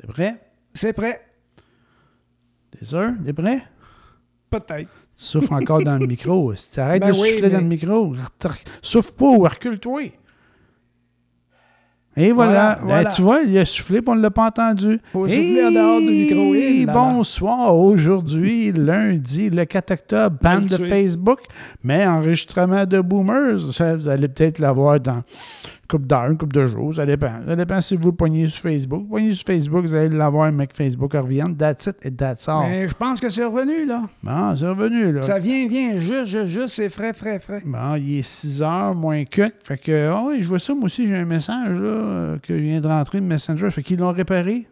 T'es prêt? C'est prêt. T'es sûr? T'es prêt? Peut-être. Tu souffles encore dans le micro. Si tu arrêtes Ben de oui, souffler dans le micro, souffle pas ou recule-toi. Et voilà. Voilà, Ben, tu vois, il a soufflé, puis on ne l'a pas entendu. Faut souffler en dehors du micro. Et Et là bonsoir. Aujourd'hui, lundi, le 4 octobre, bande de. Facebook, mais enregistrement de Boomers. Ça, vous allez peut-être l'avoir dans d'heures, une couple de jours. Ça dépend. Ça dépend si vous le pognez sur Facebook. Vous pognez sur Facebook, vous allez l'avoir, mais que Facebook revienne. That's it et that's all. Mais je pense que c'est revenu, là. Bon, c'est revenu, là. Ça vient, vient, juste, juste, juste, c'est frais, frais, frais. Bon, il est 6 heures moins que. Fait que, ah oui, je vois ça, moi aussi, j'ai un message, là, euh, que je viens de rentrer de Messenger. Fait qu'ils l'ont réparé.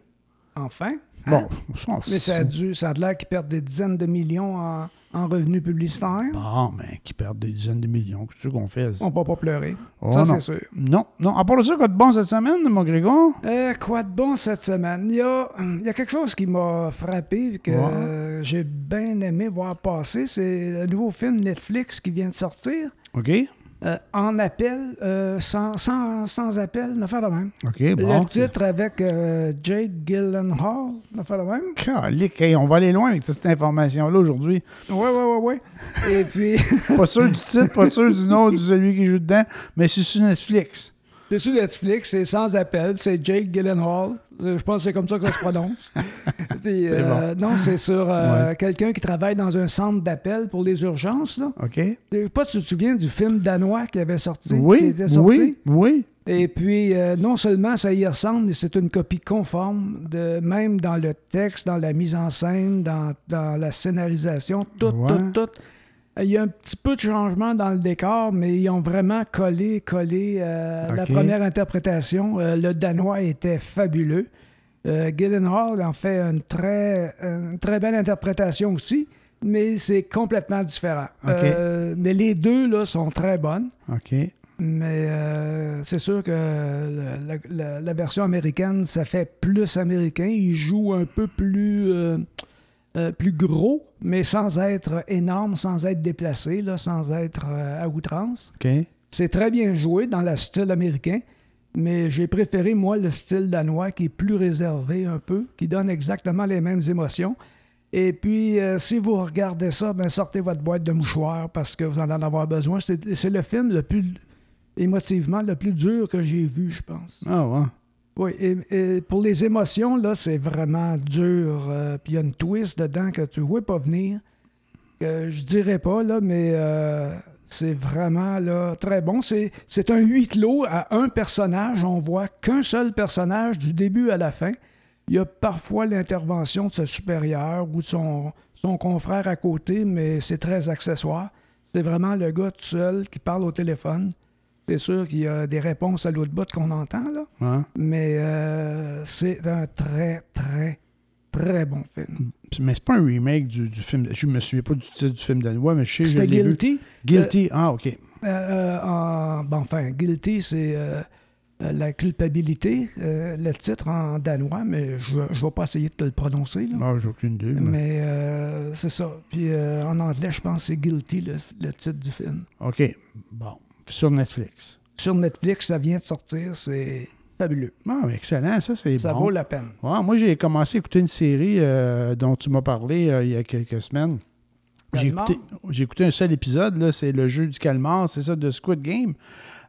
Enfin. Bon, on s'en Mais ça a, fout. dû, ça a l'air qu'ils perdent des dizaines de millions en, en revenus publicitaires. Bon, ben, qui perdent des dizaines de millions. Qu'est-ce qu'on fait? On va pas pleurer. Oh, ça, c'est sûr. Non, non. À part de ça, quoi de bon cette semaine, mon Grégoire? Euh, quoi de bon cette semaine? Il y a, il y a quelque chose qui m'a frappé que Ouais. euh, j'ai bien aimé voir passer. C'est le nouveau film Netflix qui vient de sortir. OK? Euh, en appel, euh, sans, sans, sans appel, une affaire de même. OK, bon. Le titre avec euh, Jake Gyllenhaal, une affaire de même. Calique, hey, on va aller loin avec toute cette information-là aujourd'hui. Oui, oui, oui, oui. Et puis, Pas sûr du titre, pas sûr du nom de celui qui joue dedans, mais c'est sur Netflix. C'est sur Netflix, c'est sans appel, c'est Jake Gyllenhaal. Je pense que c'est comme ça que ça se prononce. Puis, C'est euh, Non, c'est sur euh, Ouais. quelqu'un qui travaille dans un centre d'appel pour les urgences. Là. OK? Je sais pas si tu te souviens du film danois qui avait sorti. qui Oui, était sorti. oui, oui. Et puis, euh, non seulement ça y ressemble, mais c'est une copie conforme, de, même dans le texte, dans la mise en scène, dans, dans la scénarisation, tout, Ouais. tout, tout. Il y a un petit peu de changement dans le décor, mais ils ont vraiment collé, collé euh, la première interprétation. Euh, le danois était fabuleux. Euh, Gyllenhaal en fait une très, une très belle interprétation aussi, mais c'est complètement différent. Euh, mais les deux là, sont très bonnes. OK. Mais c'est sûr que la- la version américaine, ça fait plus américain. Il joue un peu plus, euh, plus gros, mais sans être énorme, sans être déplacé, là, sans être euh, à outrance. C'est très bien joué dans le style américain, mais j'ai préféré, moi, le style danois qui est plus réservé un peu, qui donne exactement les mêmes émotions. Et puis, euh, si vous regardez ça, ben, sortez votre boîte de mouchoirs parce que vous en allez en avoir besoin. C'est c'est le film le plus, émotivement, le plus dur que j'ai vu, je pense. Ah, ouais. Oui, et, pour les émotions, là, c'est vraiment dur. euh, Puis il y a une twist dedans que tu ne vois pas venir. Que je dirais pas, là, mais euh, c'est vraiment là, très bon. C'est un huis clos à un personnage. On voit qu'un seul personnage du début à la fin. Il y a parfois l'intervention de sa supérieur ou de son, son confrère à côté, mais c'est très accessoire. C'est vraiment le gars tout seul qui parle au téléphone. C'est sûr qu'il y a des réponses à l'autre bout qu'on entend, là. Ouais. Mais euh, c'est un très, très, très bon film. Mais c'est pas un remake du, du film. Je me souviens pas du titre du film danois, mais je sais C'était l'ai vu. Guilty? Guilty. Ah, OK. Euh, euh, en- bon, enfin, Guilty, c'est euh, euh, la culpabilité, euh, le titre en danois, mais je ne vais pas essayer de te le prononcer. Là. Ah, j'ai aucune idée. mais- Mais euh, c'est ça. Puis euh, en anglais, je pense que c'est Guilty, le, le titre du film. OK. Bon. Sur Netflix. Sur Netflix, ça vient de sortir, c'est fabuleux. Ah, mais excellent. Ça, c'est Ça bon. vaut la peine. Ouais, moi, j'ai commencé à écouter une série euh, dont tu m'as parlé euh, il y a quelques semaines. J'ai écouté, un seul épisode, c'est le jeu du calmar, c'est ça, de Squid Game.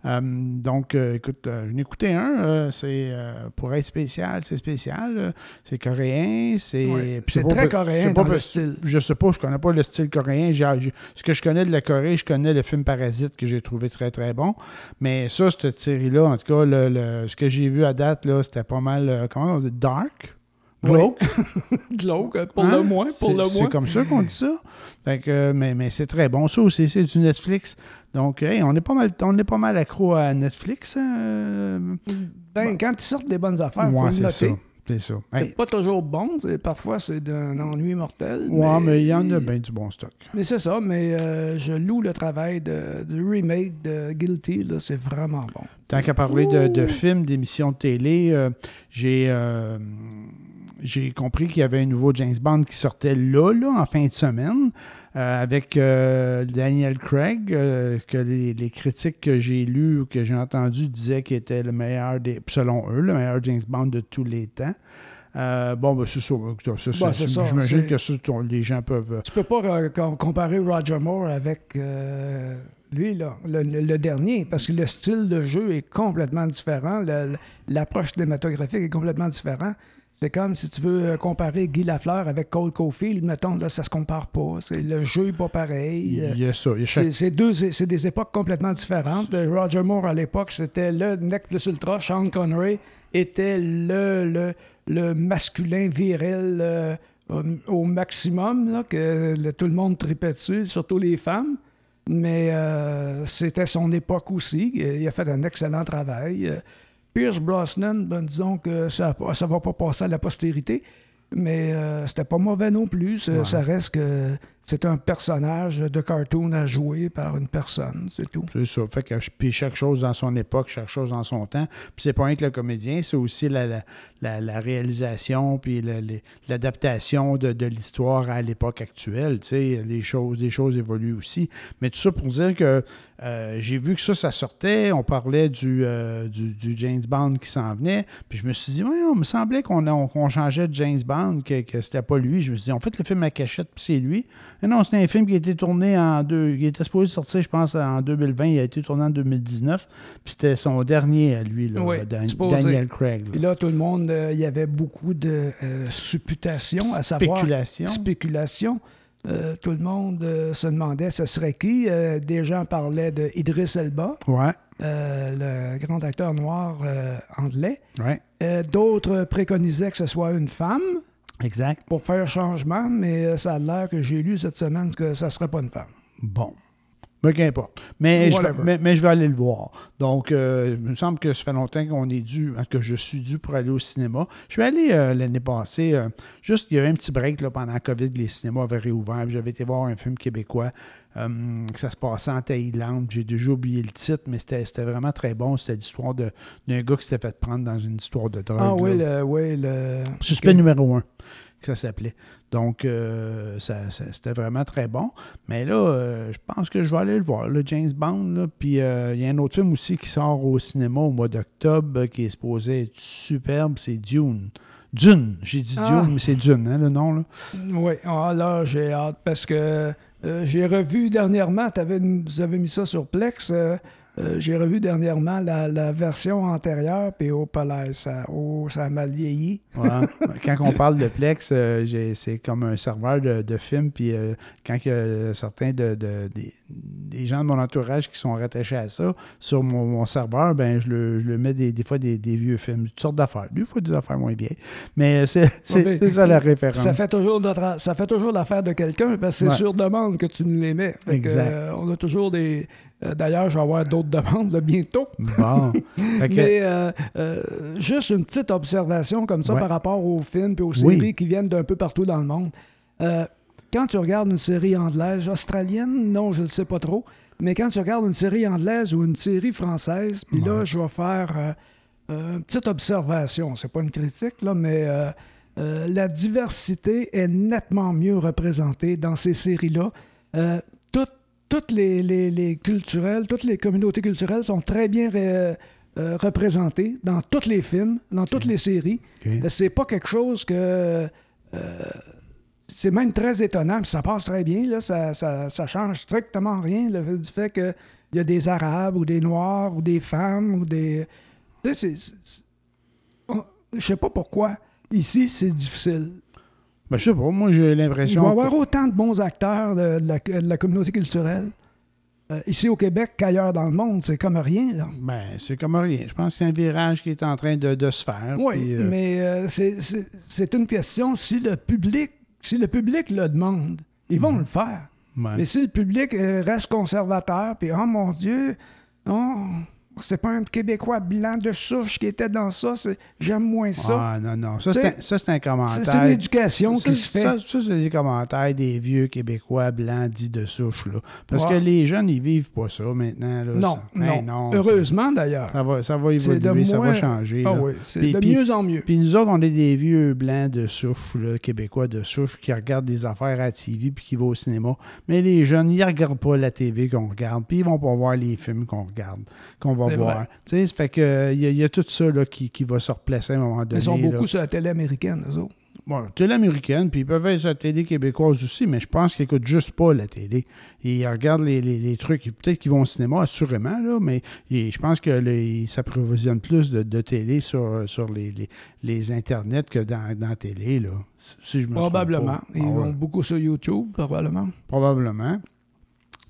Euh, donc, euh, écoute, euh, j'en ai écouté un, euh, c'est euh, pour être spécial, c'est spécial, euh, c'est coréen, c'est... Ouais, pas très coréen pas le style. Je sais pas, je connais pas le style coréen. Ce que je connais de la Corée, je connais le film Parasite que j'ai trouvé très très bon. Mais ça, cette série-là, en tout cas, le- le- ce que j'ai vu à date, là, c'était pas mal, euh, comment on dit, dark? Glauque? Glauque, euh, pour Hein? le moins, pour C'est- le C'est moins. comme ça qu'on dit ça. Fait que, euh, mais mais c'est très bon. Ça aussi, c'est du Netflix. Donc, hey, on est pas mal, on est pas mal accro à Netflix. hein, euh, Ben, quand ils sortent des bonnes affaires, faut le c'est ça. C'est ça. C'est Hey, pas toujours bon, c'est- parfois c'est d'un ennui mortel. ouais, mais il y en a bien du bon stock. Mais c'est ça, mais euh, je loue le travail de, du remake de Guilty, là, c'est vraiment bon. Tant qu'à parler de, de films, d'émissions de télé, euh, j'ai euh, j'ai compris qu'il y avait un nouveau James Bond qui sortait là, là en fin de semaine, euh, avec euh, Daniel Craig, euh, que les, les critiques que j'ai lues ou que j'ai entendues disaient qu'il était le meilleur, des, selon eux, le meilleur James Bond de tous les temps. Euh, bon, ben, c'est ça. ça, ça, ça, J'imagine que ça, ton- les gens peuvent. Tu peux pas euh, com- comparer Roger Moore avec euh, lui, là, le, le- dernier, parce que le style de jeu est complètement différent. L'approche cinématographique est complètement différente. C'est comme si tu veux euh, comparer Guy Lafleur avec Cole Caulfield, mettons, là, ça se compare pas. C'est- Le jeu n'est pas pareil. euh, il y a ça. Il y a chaque- C'est c'est deux, c'est des époques complètement différentes. Roger Moore, à l'époque, c'était le Neck plus ultra. Sean Connery était le, le, le masculin viril euh, au, au maximum, là, que le- tout le monde tripait dessus, surtout les femmes. Mais euh, c'était son époque aussi. Il a fait un excellent travail. Pierce Brosnan, ben, disons que ça ne va pas passer à la postérité, mais euh, c'était pas mauvais non plus. Ouais. Ça reste que c'est un personnage de cartoon à jouer par une personne, c'est tout. C'est ça. Fait que, puis chaque chose dans son époque, chaque chose dans son temps. Puis c'est pas rien que le comédien, c'est aussi la, la, réalisation, puis l'adaptation de, de l'histoire à l'époque actuelle. Tu sais, les choses, les choses évoluent aussi. Mais tout ça pour dire que euh, j'ai vu que ça, ça sortait. On parlait du, euh, du, du James Bond qui s'en venait. Puis je me suis dit, ouais, on me semblait qu'on qu'on changeait de James Bond, que, que c'était pas lui. Je me suis dit, on fait le film à cachette, puis c'est lui. Mais non, c'est un film qui a été tourné en deux. Il était supposé sortir, je pense, en 2020. Il a été tourné en 2019. Puis c'était son dernier à lui, là, Oui, Dan- supposé. Daniel Craig. là. Et là, tout le monde, euh, il y avait beaucoup de euh, supputations, à savoir Spéculation. spéculation. Euh, tout le monde euh, se demandait ce serait qui. Euh, des gens parlaient de Idris Elba, Ouais, le grand acteur noir anglais. ouais, D'autres préconisaient que ce soit une femme exact. pour faire changement, mais euh, ça a l'air que j'ai lu cette semaine que ça ne serait pas une femme. Bon. Mais qu'importe. Mais je, vais, Whatever. mais, mais je vais aller le voir. Donc, euh, il me semble que ça fait longtemps qu'on est dû, que je suis dû pour aller au cinéma. Je suis allé euh, l'année passée, euh, juste, il y avait un petit break là, pendant la COVID, les cinémas avaient réouvert. J'avais été voir un film québécois, euh, que ça se passait en Thaïlande. J'ai déjà oublié le titre, mais c'était vraiment très bon. C'était l'histoire d'un gars qui s'était fait prendre dans une histoire de drogue. Ah oui, là. le, oui, le... Suspect numéro un, que ça s'appelait. Donc, euh, ça, ça- c'était vraiment très bon. Mais là, euh, je pense que je vais aller le voir, le James Bond. là. Puis, euh, il y a un autre film aussi qui sort au cinéma au mois d'octobre qui est supposé être superbe, c'est Dune. Dune, j'ai dit Ah. Dune, mais c'est Dune, hein, le nom, là. Oui, ah, là, j'ai hâte parce que j'ai revu dernièrement, t'avais, vous avez mis ça sur Plex, euh, j'ai revu dernièrement la, la version antérieure, puis au palais, ça, oh, ça a mal vieilli. Ouais. quand on parle de Plex, euh, c'est comme un serveur de, de films. Puis euh, quand il y a certains de, de- des, des gens de mon entourage qui sont rattachés à ça, sur mon, mon serveur, ben je le, je le mets des, des fois des, des vieux films, toutes sortes d'affaires. Des fois des affaires moins vieilles. Mais c'est c'est- ça la référence. Ça fait toujours notre- ça fait toujours l'affaire de quelqu'un parce que c'est Ouais. sur demande que tu nous les mets. Que, Exact. on a toujours des. Euh, D'ailleurs, je vais avoir d'autres demandes là, bientôt. Bon. Que- Mais euh, euh, juste une petite observation comme ça Ouais. par rapport aux films et aux Oui. séries qui viennent d'un peu partout dans le monde. Quand tu regardes une série anglaise, australienne, non, je ne sais pas trop. Mais quand tu regardes une série anglaise ou une série française, puis là, Ouais. je vais faire une petite observation. C'est pas une critique, là, mais la diversité est nettement mieux représentée dans ces séries-là. Toutes toutes les, les- les culturelles, toutes les communautés culturelles sont très bien euh, représentées dans tous les films, dans toutes les séries. OK. Euh, C'est pas quelque chose que. euh, c'est même très étonnant, puis ça passe très bien, là, ça, ça, ça change strictement rien le fait- du fait qu'il y a des Arabes ou des Noirs ou des femmes ou des. Tu sais, c'est- je sais pas pourquoi. Ici, c'est difficile. Ben, je sais pas, moi j'ai Il l'impression. va y que- avoir autant de bons acteurs de, de la, de la communauté culturelle euh, ici au Québec qu'ailleurs dans le monde. C'est comme rien, là. Ben, c'est comme rien. Je pense qu'il y a un virage qui est en train de, de se faire. Oui, puis, euh, mais euh, c'est- c'est c'est une question si le public, si le public le demande, ils vont le faire. ouais. Mais si le public reste conservateur, puis oh mon Dieu, oh, c'est pas un Québécois blanc de souche qui était dans ça. J'aime moins ça. Ah, non, non. Ça, c'est un, un commentaire. C'est une éducation qui se fait. Ça, ça, c'est des commentaires des vieux Québécois blancs dits de souche. Là. Parce Ouais. que les jeunes, ils vivent pas ça maintenant. Là, non, ça. non. Ben non, Heureusement d'ailleurs. Ça va, ça va évoluer, ça va changer. Ah là. oui, c'est de mieux en mieux. Puis nous autres, on est des vieux blancs de souche, là, québécois de souche, qui regardent des affaires à la TV puis qui vont au cinéma. Mais les jeunes, ils regardent pas la TV qu'on regarde, puis ils vont pas voir les films qu'on regarde, qu'on va voir. vrai. Tu sais, ça fait que il y, a- il y a tout ça là, qui, qui va se replacer à un moment donné. Ils sont là. beaucoup sur la télé américaine, eux autres. Bon, télé américaine, puis ils peuvent être sur la télé québécoise aussi, mais je pense qu'ils n'écoutent juste pas la télé. Ils regardent les, les- les trucs. Peut-être qu'ils vont au cinéma, assurément, là, mais ils- je pense qu'ils s'approvisionnent plus de, de télé sur, sur les, les, les internets que dans, dans la télé, là. Si je me trompe Probablement. Ils Ah vont beaucoup sur YouTube, probablement. Probablement.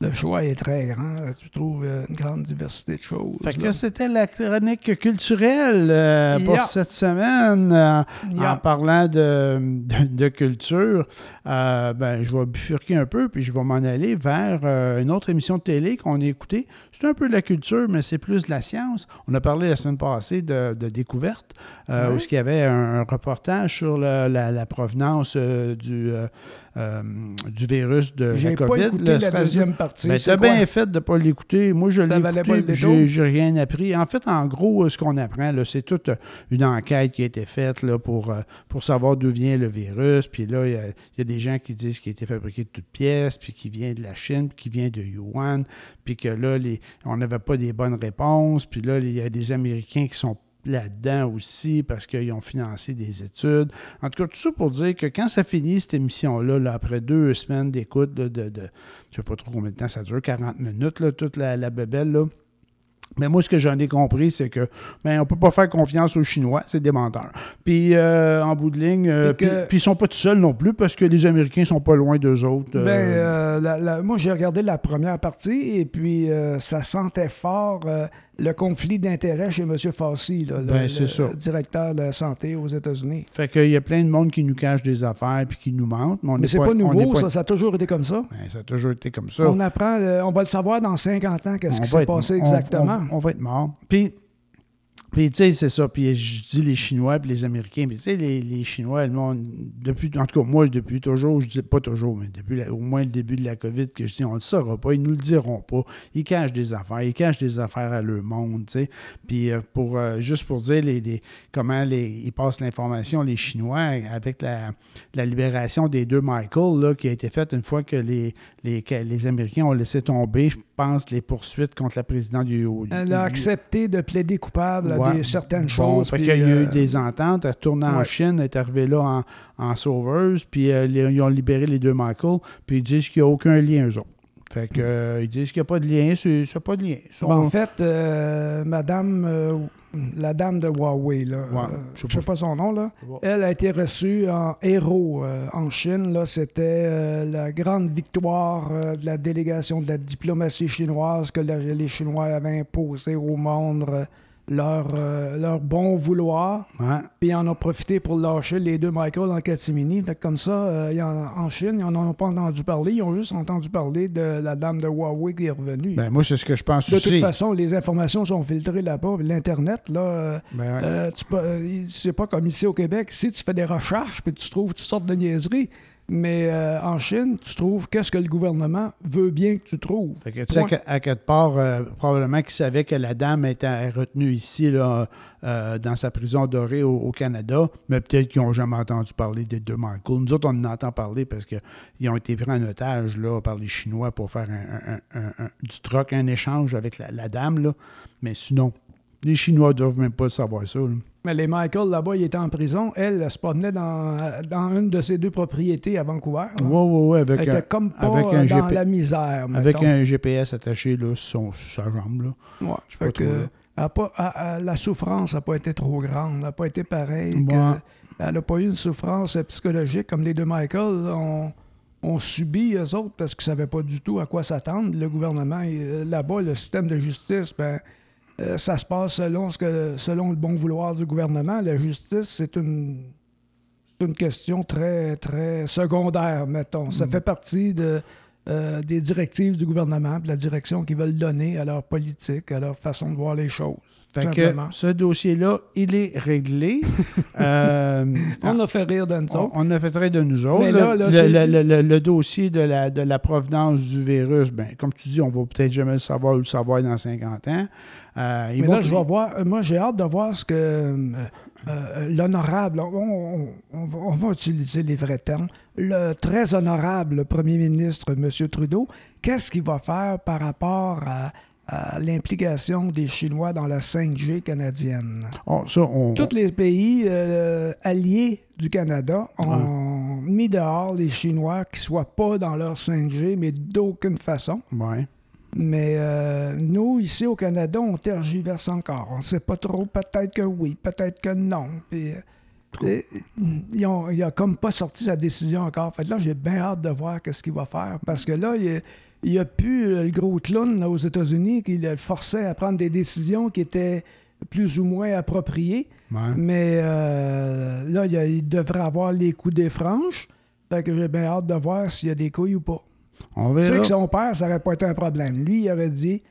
Le choix est très grand. Tu trouves euh, une grande diversité de choses. Fait que c'était la chronique culturelle euh, pour Yeah. cette semaine. euh, Yeah. En parlant de, de- de culture, euh, ben, je vais bifurquer un peu, puis je vais m'en aller vers une autre émission de télé qu'on a écoutée. C'est un peu de la culture, mais c'est plus de la science. On a parlé la semaine passée de, de découverte, Ouais. où il y avait un, un reportage sur la, la provenance du, du virus de la pas COVID. écouté le la SRAS-2. deuxième partie. Ben, c'est bien fait de ne pas l'écouter. Moi, je l'ai j'ai rien appris. En fait, en gros, euh, ce qu'on apprend, là, c'est toute euh, une enquête qui a été faite là, pour, euh, pour savoir d'où vient le virus. Puis là, il y, a- il y a des gens qui disent qu'il a été fabriqué de toutes pièces, puis qu'il vient de la Chine, puis qu'il vient de Yuan, puis que là, les, on n'avait pas des bonnes réponses. Puis là, il y a des Américains qui sont là-dedans aussi parce qu'ils ont financé des études. En tout cas, tout ça pour dire que quand ça finit, cette émission-là, là, après deux semaines d'écoute de, de, de- je sais pas trop combien de temps ça dure, 40 minutes, là, toute la, la bébelle, là. Mais moi, ce que j'en ai compris, c'est que ben, on peut pas faire confiance aux Chinois, c'est des menteurs. Puis euh, en bout de ligne, euh, que- puis, ils sont pas tout seuls non plus parce que les Américains sont pas loin d'eux autres. euh, Ben, euh, la- la- moi, j'ai regardé la première partie et puis ça sentait fort le conflit d'intérêts chez M. Là, le, Ben, le directeur de la santé aux États-Unis. Fait qu'il y a plein de monde qui nous cache des affaires puis qui nous mentent. Mais, Mais n'est c'est pas, nouveau, pas- ça, ça a toujours été comme ça. Ben, ça a toujours été comme ça. On apprend, euh, on va le savoir dans 50 ans, qu'est-ce qui s'est passé on- exactement. On, on va être mort. Puis, puis tu sais, c'est ça. Puis je dis les Chinois puis les Américains. Puis tu sais, les, les Chinois, le monde, depuis, en tout cas, moi, depuis toujours, je dis pas toujours, mais depuis au moins le début de la COVID, que je dis, on le saura pas, ils nous le diront pas. Ils cachent des affaires, ils cachent des affaires à leur monde, tu sais. Puis euh, pour, euh, juste pour dire les, les- comment ils passent l'information, les Chinois, avec la, la libération des deux Michael, là, qui a été faite une fois que les, les, Américains ont laissé tomber, je pense, les poursuites contre la présidente du... Elle a accepté de plaider coupable Ouais. des, certaines Bon, choses. fait puis, qu'il y a eu euh, des ententes. Elle est retournée en. Chine, elle est arrivée là en, en sauveuse, puis euh, les- ils ont libéré les deux Michael, puis ils disent qu'il n'y a aucun lien, eux autres. Fait que, euh, ils disent qu'il n'y a pas de lien, c'est pas de lien. Sont- Ben, en fait, euh, madame, euh, la dame de Huawei, là, Ouais, je je sais pas son nom, là, Ouais. elle a été reçue en héros en Chine. Là, c'était la grande victoire de la délégation de la diplomatie chinoise que la- les Chinois avaient imposé au monde leur, euh, leur bon vouloir. Ouais. Puis ils en ont profité pour lâcher les deux Michael en catimini. Comme ça, euh, ils en, en Chine, ils n'en ont pas entendu parler. Ils ont juste entendu parler de la dame de Huawei qui est revenue. Ben, moi, c'est ce que je pense De aussi. toute façon, les informations sont filtrées là-bas. L'Internet, là, euh, Ben, ouais. euh, tu peux- euh, c'est pas comme ici au Québec. Ici, tu fais des recherches puis tu trouves toutes sortes de niaiseries. Mais euh, en Chine, tu trouves qu'est-ce que le gouvernement veut bien que tu trouves. Fait que, tu sais, à quelque part, euh, probablement qu'ils savaient que la dame était retenue ici, là, euh, dans sa prison dorée au, au Canada, mais peut-être qu'ils n'ont jamais entendu parler des deux Michael. Nous autres, on en entend parler parce qu'ils ont été pris en otage là, par les Chinois pour faire un, un- un- un- du troc, un échange avec la, la dame. Là. Mais sinon, les Chinois ne doivent même pas savoir ça. là. Mais les Michael, là-bas, ils étaient en prison. Elle, elle se promenait dans, dans une de ses deux propriétés à Vancouver. Oui, oui, oui, avec, Elle un, était comme pas avec un dans GP la misère. avec mettons. un GPS attaché là, sur, son- sur sa jambe. Là. Ouais, sais fait que, elle pas- elle- elle- la souffrance n'a pas été trop grande. Elle n'a pas été pareille. elle n'a pas eu une souffrance psychologique comme les deux Michael ont, ont subi, eux autres, parce qu'ils ne savaient pas du tout à quoi s'attendre. Le gouvernement, il- là-bas, le système de justice, ben, euh, ça se passe selon, ce que, selon le bon vouloir du gouvernement. La justice, c'est une, une question très, très secondaire, mettons. Ça Mm. fait partie de, euh, des directives du gouvernement, de la direction qu'ils veulent donner à leur politique, à leur façon de voir les choses. Fait que ce dossier-là, il est réglé. euh, on a fait rire de nous autres. On, a fait rire de nous autres. le, dossier de la, de la provenance du virus, ben, comme tu dis, on va peut-être jamais le savoir ou le savoir dans 50 ans. Euh, Mais là, je vais voir. Moi, j'ai hâte de voir ce que euh, euh, l'honorable, on, va, utiliser les vrais termes, le très honorable premier ministre, M. Trudeau, qu'est-ce qu'il va faire par rapport à, l'implication des Chinois dans la 5G canadienne? Oh, Tous les pays alliés du Canada ont mis dehors les Chinois qui ne soient pas dans leur 5G, mais d'aucune façon. Ouais. Mais euh, nous, ici au Canada, on tergiverse encore. On ne sait pas trop. Peut-être que oui, peut-être que non. Puis, euh, ils n'ont comme pas sorti sa décision encore. Fait là, j'ai bien hâte de voir ce qu'il va faire. Parce que là, il n'y a, plus le gros clown aux États-Unis qui le forçait à prendre des décisions qui étaient plus ou moins appropriées. Mais euh, là, il, devrait avoir les coups des franges. Fait que j'ai bien hâte de voir s'il y a des couilles ou pas. On Tu sais que son père, ça n'aurait pas été un problème. Lui, il aurait dit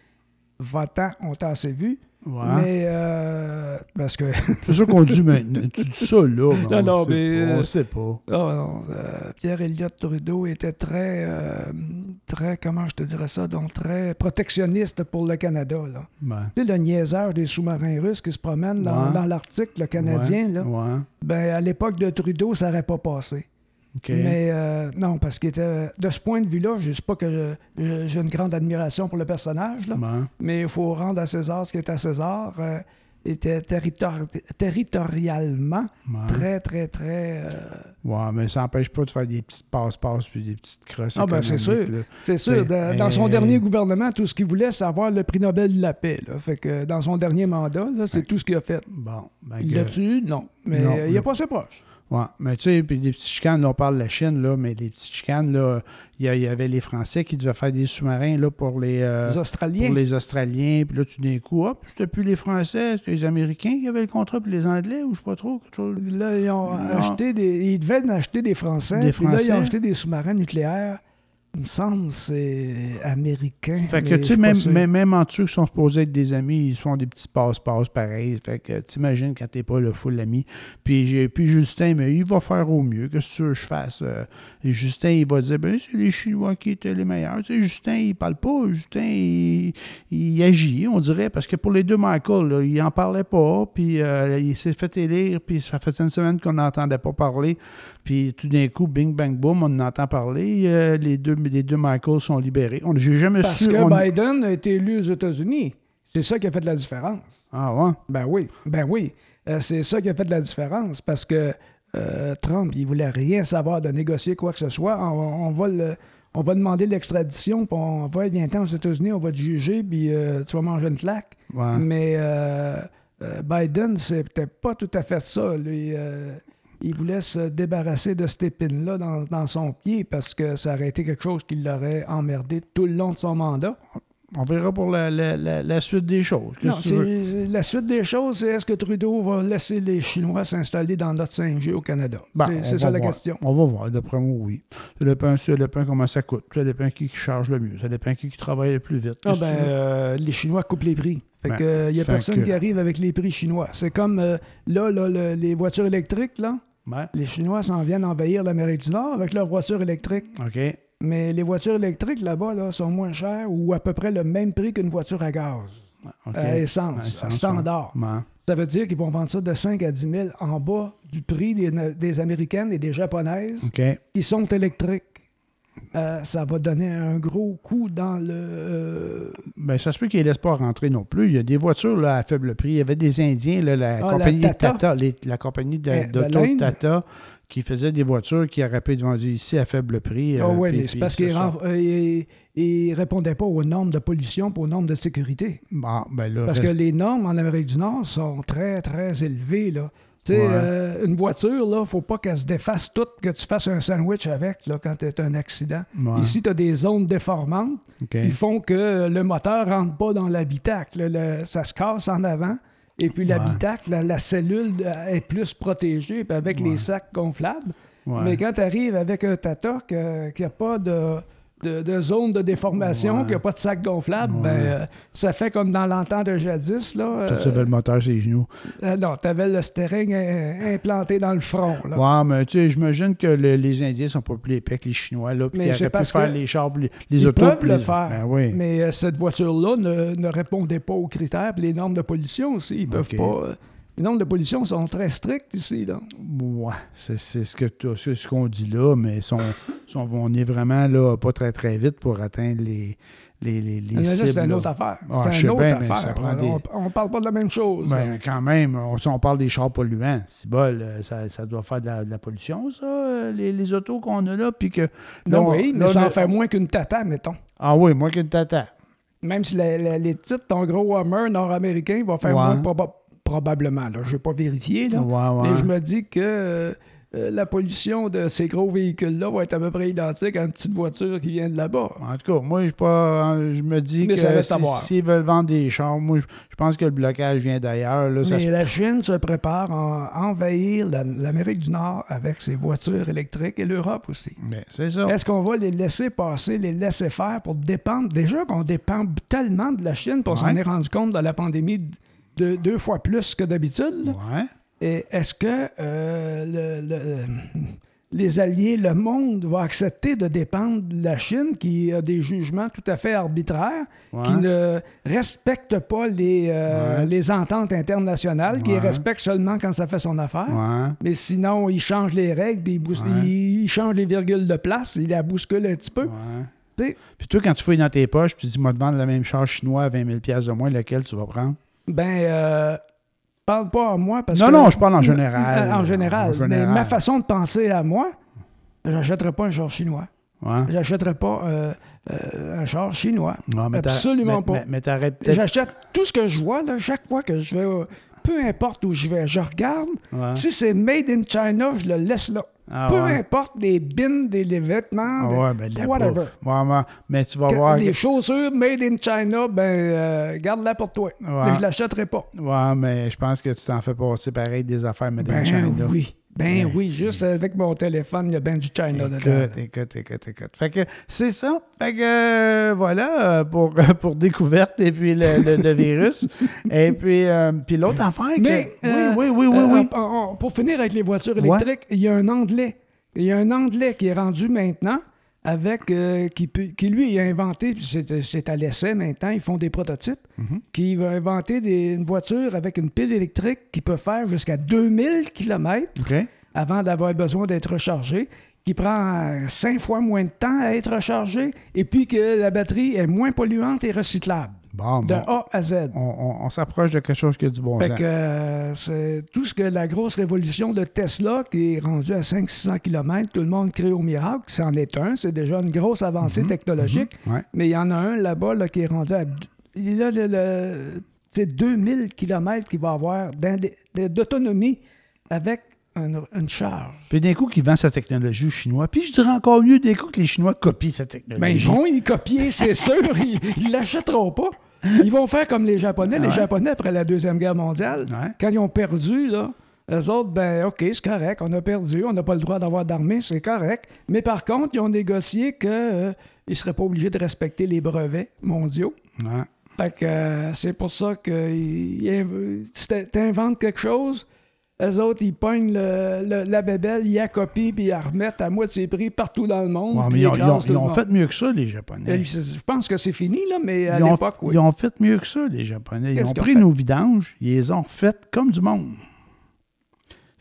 Va-t'en, on t'a assez vu. Mais, euh, parce que. c'est sûr qu'on dit, mais tu dis ça là. non, non, mais. on sait pas. Non, euh, Pierre Elliott Trudeau était très, euh, très, comment je te dirais ça, donc très protectionniste pour le Canada. Là. Tu sais, le niaiseur des sous-marins russes qui se promènent dans, dans l'Arctique, le Canadien, là. Ben, à l'époque de Trudeau, ça n'aurait pas passé. Mais euh, non, parce que de ce point de vue-là, je ne sais pas que j'ai une grande admiration pour le personnage, mais il faut rendre à César ce qui est à César. Euh, était territorialement très, très, très. Euh, ouais, mais ça n'empêche pas de faire des petites passe-passe puis des petites crosses. Ah, ben c'est sûr. C'est sûr. Dans, son dernier gouvernement, tout ce qu'il voulait, c'est avoir le prix Nobel de la paix. Fait que dans son dernier mandat, c'est tout ce qu'il a fait. Bon. Ben il l'a tué? Non. Mais il a pas ses proches. Oui, mais tu sais, puis des petites chicanes, là, on parle de la Chine, là, mais les petites chicanes, là, il y, avait les Français qui devaient faire des sous-marins là, pour les, euh, Australiens. Pour les Australiens, puis là, tout d'un coup, hop, c'était plus les Français, c'était les Américains qui avaient le contrat, puis les Anglais, ou je sais pas trop, quelque chose. Là, ils ont acheté des. Ils devaient en acheter des Français, des Français. puis là, ils ont acheté des sous-marins nucléaires il me semble c'est américain. Fait que, tu sais, même, même, entre ceux qui sont supposés être des amis, ils font des petits passe-passe pareils. Fait que, t'imagines quand t'es pas le full ami. Puis, puis Justin, mais il va faire au mieux. Qu'est-ce que tu veux que je fasse? Euh, et Justin, il va dire, ben, c'est les Chinois qui étaient les meilleurs. Tu sais, Justin, il parle pas. Justin, il, agit, on dirait. Parce que pour les deux Michael, il en parlait pas. Puis, euh, il s'est fait élire. Puis, ça faisait une semaine qu'on n'entendait pas parler. Puis, tout d'un coup, bing, bang, boom, on entend parler. Euh, les deux les deux Michaels sont libérés. J'ai jamais Parce que Biden a été élu aux États-Unis. C'est ça qui a fait de la différence. Ah ouais? Ben oui, ben oui. Euh, c'est ça qui a fait de la différence parce que euh, Trump, il voulait rien savoir de négocier quoi que ce soit. On, va, on va demander l'extradition, puis on va, viens aux États-Unis, on va te juger, puis euh, tu vas manger une claque. Mais Biden, c'était pas tout à fait ça. Lui, il voulait se débarrasser de cette épine-là dans, son pied parce que ça aurait été quelque chose qui l'aurait emmerdé tout le long de son mandat. On verra pour la, suite des choses. Non, la suite des choses, c'est est-ce que Trudeau va laisser les Chinois s'installer dans notre 5G au Canada? Ben, c'est ça la question. On va voir. D'après moi, oui. Ça dépend, ça dépend comment ça coûte. Ça dépend qui, charge le mieux. Ça dépend qui, travaille le plus vite. Ah, ben, euh, les Chinois coupent les prix. Fait ben, que, il n'y a personne qui arrive avec les prix chinois. C'est comme euh, là, là les voitures électriques, là. Les Chinois s'en viennent envahir l'Amérique du Nord avec leurs voitures électriques. OK. Mais les voitures électriques là-bas là, sont moins chères ou à peu près le même prix qu'une voiture à gaz. À essence, standard. Ça veut dire qu'ils vont vendre ça de 5 à 10 000 en bas du prix des, Américaines et des Japonaises qui sont électriques. Euh, ça va donner un gros coup dans le. Euh, ben, ça se peut qu'ils ne laissent pas rentrer non plus. Il y a des voitures là, à faible prix. Il y avait des Indiens, là, la, ah, compagnie la, Tata. la compagnie eh, d'auto Tata qui faisait des voitures qui auraient pu être vendues ici à faible prix. Ah oui, mais c'est parce qu'ils ne répondaient pas aux normes de pollution et aux normes de sécurité. Bon, ben parce que les normes en Amérique du Nord sont très, très élevées. Là. Tu sais, euh, une voiture, là, faut pas qu'elle se défasse toute, que tu fasses un sandwich avec là, quand tu as un accident. Ici, tu as des zones déformantes qui font que le moteur rentre pas dans l'habitacle. Ça se casse en avant. Et puis l'habitacle, la, cellule euh, est plus protégée avec les sacs gonflables. Mais quand tu arrives avec un Tata qui n'a pas de de, de zone de déformation, qu'il n'y a pas de sac gonflable, ben, euh, ça fait comme dans l'entente de jadis. Là, Tout euh, ça, le moteur, c'est les genoux? euh, non, tu avais le steering euh, implanté dans le front. Là. Ouais, mais tu sais, j'imagine que le- les Indiens sont pas plus épais que les Chinois, là, puis c'est auraient pu faire les chars, les, les Ils autos. peuvent puis le faire. Ben oui. Mais euh, cette voiture-là ne, ne répondait pas aux critères les normes de pollution aussi. Ils peuvent pas. Les normes de pollution sont très strictes ici. Là. Ouais, c'est c'est ce que c'est ce qu'on dit là, mais sont, sont- on est vraiment là pas très très vite pour atteindre les les les, les Mais là, cibles, c'est une autre affaire. Ouais, c'est une autre bien, affaire. des- On, on parle pas de la même chose. Ben, quand même, on, si on parle des chars polluants, c'est bol, euh, ça, ça doit faire de la, de la pollution, ça, euh, les, les autos qu'on a là, puis que... là, non, on- oui, mais là, ça en fait moins qu'une tata, mettons. Ah oui, moi qu'une tata. Même si la- la- les titres, ton gros Hummer nord-américain va faire Ouais. moins proba- probablement. Je n'ai pas vérifié, là. Ouais. mais je me dis que euh, la pollution de ces gros véhicules-là va être à peu près identique à une petite voiture qui vient de là-bas. En tout cas, moi, je, pas, je me dis Mais ça que à si- s'ils veulent vendre des chars, moi, je, je pense que le blocage vient d'ailleurs. Là, Mais se- la Chine se prépare à envahir la- l'Amérique du Nord avec ses voitures électriques et l'Europe aussi. Mais c'est ça. Est-ce qu'on va les laisser passer, les laisser faire pour dépendre? Déjà qu'on dépend tellement de la Chine, on s'en Ouais. est rendu compte dans la pandémie de deux fois plus que d'habitude. Ouais. Et est-ce que euh, le- le- les alliés, le monde va accepter de dépendre de la Chine qui a des jugements tout à fait arbitraires, Ouais. qui ne respecte pas les, euh, Ouais. les ententes internationales, qui les respecte seulement quand ça fait son affaire? Mais sinon, il change les règles, puis il, change les virgules de place, il la bouscule un petit peu. Puis toi, quand tu fouilles dans tes poches, puis tu dis, moi, te vendre le même char chinois à 20 000 de moins, lequel tu vas prendre? Ben, euh, parle pas à moi parce Non, que. non, je parle en général. En général. En général. Mais ma façon de penser à moi, j'achèterais pas un char chinois. Ouais. J'achèterais pas euh, euh, un char chinois. Non, mais Absolument mais- pas. Mais, mais. J'achète tout ce que je vois, là, chaque fois que je vais. peu importe où je vais, je regarde. Ouais. Si c'est made in China, je le laisse là. Ah, peu ouais. importe les bins, des, les vêtements, Ah ouais, ben, de whatever. Ouais. Mais tu vas Que- voir. les que- chaussures made in China, ben, euh, garde-la pour toi. Mais je l'achèterai pas. Ouais, mais je pense que tu t'en fais passer pareil des affaires Made in Ben China. oui. Ben Ouais. oui, juste avec mon téléphone, il y a ben du China dedans. Écoute, écoute, écoute, écoute. Fait que c'est ça. Fait que euh, voilà euh, pour, pour découverte et puis le, le- le virus. et puis, euh, puis l'autre affaire. que- euh, oui, oui, oui, oui, euh, oui. pour finir avec les voitures Ouais. électriques, il y a un Anglais. Il y a un Anglais qui est rendu maintenant avec euh, qui, lui a inventé, c'est à l'essai maintenant, ils font des prototypes, Mhm. qui va inventer des- une voiture avec une pile électrique qui peut faire jusqu'à 2000 km avant d'avoir besoin d'être rechargé, qui prend cinq fois moins de temps à être rechargé, et puis que la batterie est moins polluante et recyclable, Bon, de bon. A à Z. On, on- on s'approche de quelque chose qui a du bon Fait sens. que euh, c'est tout ce que la grosse révolution de Tesla, qui est rendue à 500-600 km, tout le monde crée au miracle, c'en est un, c'est déjà une grosse avancée Mhm, technologique, Ouais. mais il y en a un là-bas là, qui est rendu à... Il a le, le- c'est 2000 km qu'il va avoir d'autonomie avec un- une charge. Puis d'un coup, qui vend sa technologie aux Chinois. Puis je dirais encore mieux, d'un coup, que les Chinois copient sa technologie. Ben, ils vont y copier, c'est sûr. Ils ils l'achèteront pas. Ils vont faire comme les Japonais. Les Ouais. Japonais, après la Deuxième Guerre mondiale, Ouais. quand ils ont perdu, là, eux autres, ben, OK, c'est correct, on a perdu, on n'a pas le droit d'avoir d'armée, c'est correct. Mais par contre, ils ont négocié qu'ils ne seraient pas obligés de respecter les brevets mondiaux. Ouais. Fait que euh, c'est pour ça que tu t'inventes quelque chose, eux autres, ils pognent le- le- la bébelle, ils la copient, puis ils la remettent à moitié prix partout dans le monde. Ouais, puis mais ils ont, ils ils fait mieux que ça, les Japonais. Euh, Je pense que c'est fini, là, mais à l'époque, oui. ils ont fait mieux que ça, les Japonais. Ils ont pris nos vidanges, ils les ont refaites comme du monde.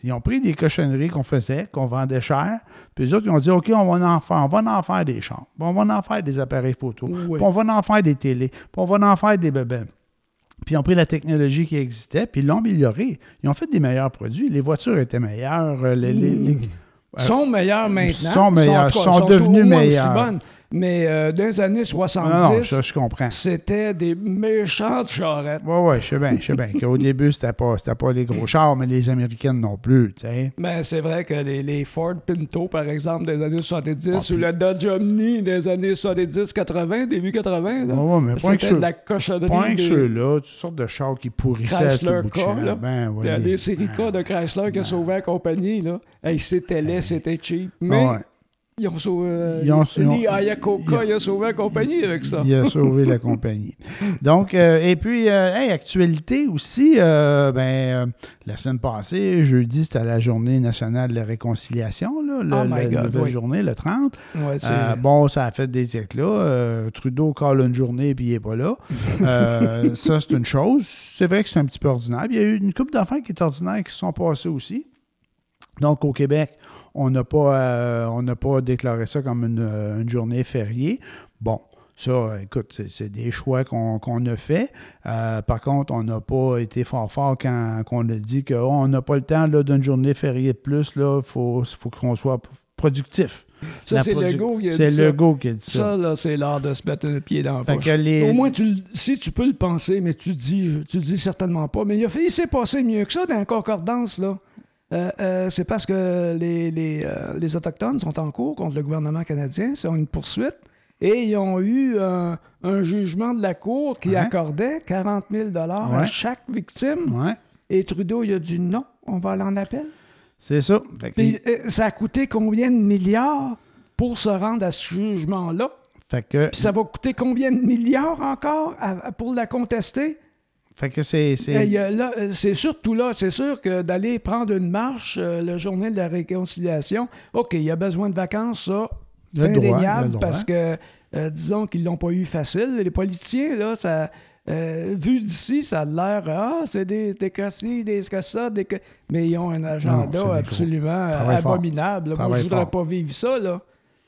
Ils ont pris des cochonneries qu'on faisait, qu'on vendait cher, puis les autres, ils ont dit OK, on va en faire, on va en faire des puis on va en faire des appareils photo, Oui. puis on va en faire des télés, puis on va en faire des bébés. Puis ils ont pris la technologie qui existait, puis ils l'ont améliorée. Ils ont fait des meilleurs produits. Les voitures étaient meilleures. euh, les- les- les- Ils sont meilleurs maintenant. sont sont devenus au Mais euh, dans les années Non, 70, non, ça, je comprends. c'était des méchantes charrettes. Oui, oui, je sais bien, je sais bien qu'au début, c'était pas, c'était pas les gros chars, mais les Américaines non plus, tu sais. Mais c'est vrai que les, les Ford Pinto, par exemple, des années 70, Ah, ou le Dodge Omni des années 70-80, début 80, là, Ouais, ouais, mais c'était de la cochonnerie. Pas que ceux-là, toutes sortes de chars qui pourrissaient Chrysler à tout bout de K, champ. là. Ben, ouais, les- Les séries K de Chrysler qui a sauvé la compagnie, là. Hey, c'était laid, c'était cheap. Mais ouais. Ils ont sauvé. euh, Ils ont- ils ont- Lee Iacocca, il a sauvé la compagnie avec ça. Il a sauvé la compagnie. Donc, euh, et puis, euh, hey, actualité aussi, euh, ben, euh, la semaine passée, jeudi, c'était la journée nationale de la réconciliation, là, le- Oh my la God, nouvelle oui. journée, le 30. Ouais, Euh, bon, ça a fait des éclats. Euh, Trudeau colle une journée puis il n'est pas là. Euh, ça, c'est une chose. C'est vrai que c'est un petit peu ordinaire. Il y a eu une couple d'enfants qui est ordinaire qui se sont passés aussi. Donc, au Québec, on n'a pas, euh, on pas déclaré ça comme une, euh, une journée fériée. Bon, ça, écoute, c'est, c'est des choix qu'on, a fait. Euh, par contre, on n'a pas été fort fort quand, quand on a dit qu'on n'a pas le temps d'une journée fériée de plus. Il faut, faut qu'on soit productif. ça, c'est produ- Legault qui a C'est dit ça. Legault qui a dit ça. Ça, là, c'est l'art de se mettre le pied dans la poche. les- Au moins, tu, le- si tu peux le penser, mais tu le dis, tu le dis certainement pas. Mais il, a fait, il s'est passé mieux que ça dans la concordance, là. Euh, euh, c'est parce que les, les, euh, les Autochtones sont en cours contre le gouvernement canadien, c'est une poursuite, et ils ont eu un, un jugement de la Cour qui Ouais. accordait 40 000 à Ouais. chaque victime, Ouais, et Trudeau, il a dit non, on va aller en appel. c'est ça. Puis, ça a coûté combien de milliards pour se rendre à ce jugement-là? fait que, Puis ça va coûter combien de milliards encore à- à- pour la contester? Fait que c'est. euh, là, c'est surtout là, c'est sûr que d'aller prendre une marche euh, le journée de la réconciliation, OK, il y a besoin de vacances, ça, c'est indéniable parce que, euh, disons qu'ils l'ont pas eu facile. Les politiciens, là, ça. euh, vu d'ici, ça a l'air, ah, c'est des, des cassis, des ça, des mais ils ont un agenda absolument abominable. Moi, je voudrais fort. pas vivre ça, là.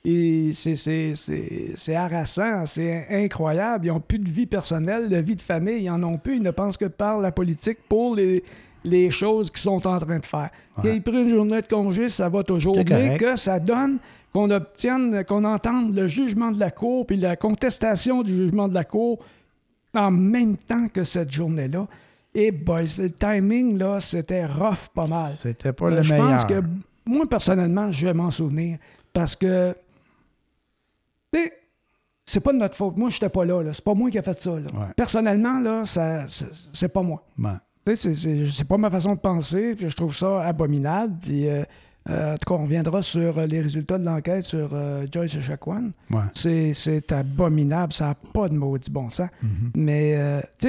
Et c'est- harassant, c'est incroyable. Ils n'ont plus de vie personnelle, de vie de famille, ils en ont plus. Ils ne pensent que par la politique pour les, les choses qu'ils sont en train de faire. Ouais. Qu'ils prennent une journée de congé, ça va toujours. Mais correct. que ça donne qu'on obtienne, qu'on entende le jugement de la Cour puis la contestation du jugement de la Cour en même temps que cette journée-là. Et boys, le timing, là, c'était rough pas mal. C'était pas Euh, le je meilleur. pense que moi, personnellement, je vais m'en souvenir. Parce que. Tu sais, c'est pas de notre faute. Moi, j'étais pas là. là. C'est pas moi qui ai fait ça. là. Ouais. Personnellement, là, ça, c'est pas moi. Ouais. C'est- pas ma façon de penser. Puis je trouve ça abominable. Puis, euh, euh, en tout cas, on reviendra sur euh, les résultats de l'enquête sur euh, Joyce Echaquan. Ouais. C'est c'est abominable. Ça n'a pas de maudit bon sens. Mhm. Mais, tu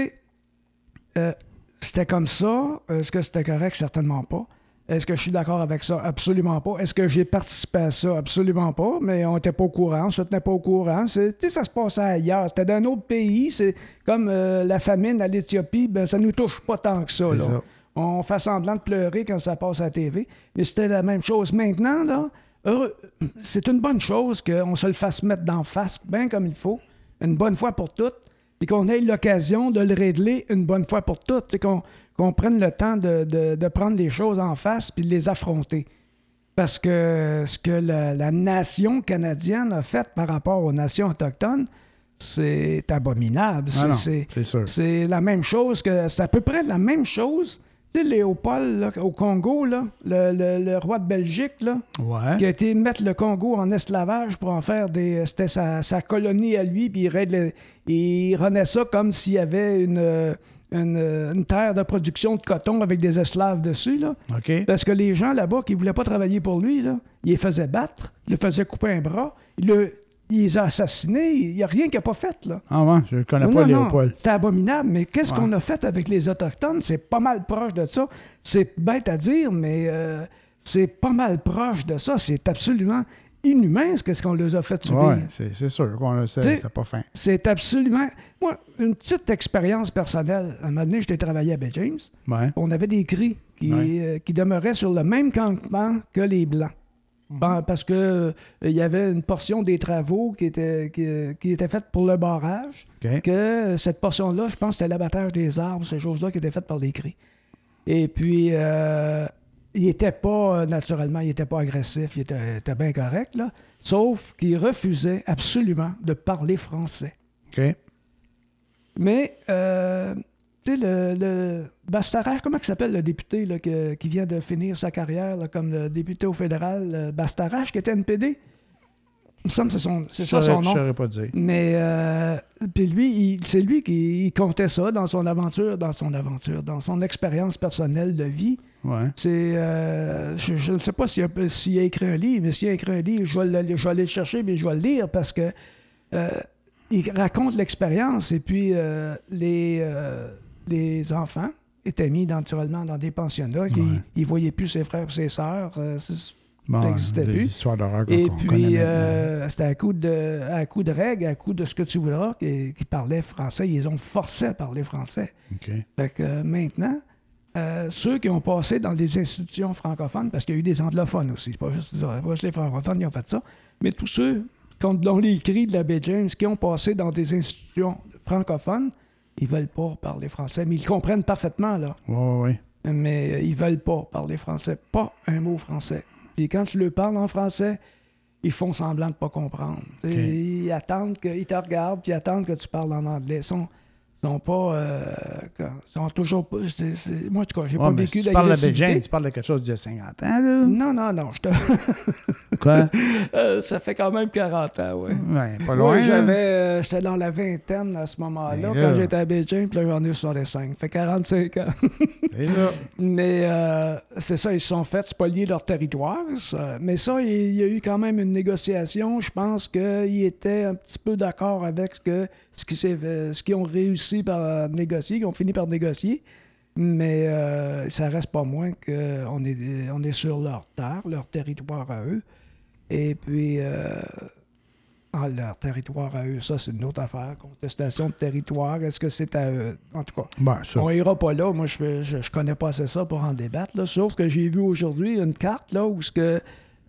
sais, c'était comme ça. Est-ce que c'était correct? Certainement pas. Est-ce que je suis d'accord avec ça? Absolument pas. Est-ce que j'ai participé à ça? Absolument pas. Mais on n'était pas au courant, on se tenait pas au courant. Sais, ça se passait ailleurs. C'était d'un autre pays. C'est comme euh, la famine à l'Éthiopie. Ben, ça nous touche pas tant que ça. C'est Là. ça. On fait semblant de pleurer quand ça passe à la TV. Mais c'était la même chose. Maintenant, là, heureux- c'est une bonne chose qu'on se le fasse mettre d'en face, bien comme il faut, une bonne fois pour toutes, et qu'on ait l'occasion de le régler une bonne fois pour toutes, qu'on qu'on prenne le temps de, de- de prendre les choses en face puis de les affronter. Parce que ce que la, la nation canadienne a fait par rapport aux nations autochtones, c'est abominable. Ah C'est- la même chose que. C'est à peu près la même chose. Tu sais, Léopold, là, au Congo, là, le, le- le roi de Belgique, là, Ouais. qui a été mettre le Congo en esclavage pour en faire des. C'était sa, sa colonie à lui, puis il, règle- il renaît ça comme s'il y avait une, une, euh, une terre de production de coton avec des esclaves dessus, là. Parce que les gens là-bas qui ne voulaient pas travailler pour lui, là, ils les faisaient battre, ils les faisaient couper un bras, ils, le- ils les ont assassinés, il n'y a rien qu'il n'a pas fait, là. Ah ouais, je ne connais Non, pas non, Léopold. C'était abominable, mais qu'est-ce Ouais. qu'on a fait avec les Autochtones? C'est pas mal proche de ça. C'est bête à dire, mais euh, c'est pas mal proche de ça. C'est absolument inhumain ce qu'on les a fait subir. Ouais, c'est c'est sûr qu'on c'est pas fin. C'est absolument... Moi, une petite expérience personnelle. À un moment donné, j'étais travaillé à Bay James. Ouais. On avait des cris qui, Ouais. euh, qui demeuraient sur le même campement que les Blancs. Mhm. Bon, parce que euh, il y avait une portion des travaux qui était, qui, qui était faite pour le barrage que euh, cette portion-là, je pense c'était l'abattage des arbres, ces choses-là qui étaient faites par les cris. Et puis, euh, il était pas, euh, naturellement, il n'était pas agressif, il était, était bien correct, là, sauf qu'il refusait absolument de parler français. OK. Mais, euh, tu sais, le, le Bastarache, comment il s'appelle le député là, que- qui vient de finir sa carrière là, comme le député au fédéral, euh, Bastarache, qui était NPD? Il me semble que c'est Je ça son Je nom. saurais pas dire. Mais euh, puis lui, c'est lui qui il comptait ça dans son aventure, dans son aventure, dans son expérience personnelle de vie. Ouais. C'est, euh, je, je ne sais pas s'il a, s'il a écrit un livre, mais s'il a écrit un livre, je vais, le- je vais aller le chercher, mais je vais le lire parce que euh, il raconte l'expérience et puis euh, les, les enfants étaient mis naturellement dans des pensionnats, Ouais. ils voyaient plus ses frères et ses sœurs. Bon, n'existait plus. histoires d'horreur qu'on et puis, euh, c'était à coup, de, à coup de règles, à coup de ce que tu voudras, qui, qui parlaient français. Ils ont forcé à parler français. OK. Fait que euh, maintenant, euh, ceux qui ont passé dans des institutions francophones, parce qu'il y a eu des anglophones aussi, pas juste, pas juste les francophones qui ont fait ça, mais tous ceux dont les écrits de l'abbé James, qui ont passé dans des institutions francophones, ils veulent pas parler français, mais ils comprennent parfaitement, là. Ouais, ouais. Mais euh, ils veulent pas parler français, pas un mot français. Puis quand tu leur parles en français, ils font semblant de pas comprendre. Ils attendent que, ils te regardent, puis ils attendent que tu parles en anglais. Ils sont, sont pas, euh, sont toujours pas. moi, en tout cas, j'ai Ouais, pas vécu si tu parles de. Beijing, tu parles de quelque chose de 50 ans, là. Non, non, non. je te- Quoi? Euh, ça fait quand même 40 ans, oui. Ouais, pas loin. Là. j'avais, euh, j'étais dans la vingtaine à ce moment-là, Ben quand j'étais à Beijing, puis là, j'en ai 65. Ça fait 45 ans. Et là, Mais euh, c'est ça, ils se sont fait spolier leur territoire. ça. Mais ça, il il y a eu quand même une négociation. Je pense qu'ils étaient un petit peu d'accord avec ce que ce qui s'est fait- ce qu'ils ont réussi par négocier, qu'ils ont fini par négocier. Mais euh, ça reste pas moins qu'on est, on est sur leur terre, leur territoire à eux. Et puis, euh, ah, leur territoire à eux, ça, c'est une autre affaire. Contestation de territoire, est-ce que c'est à eux? En tout cas, ben, ça. on ira pas là. Moi, je, je, je connais pas assez ça pour en débattre. Là. Sauf que j'ai vu aujourd'hui une carte là où ce que.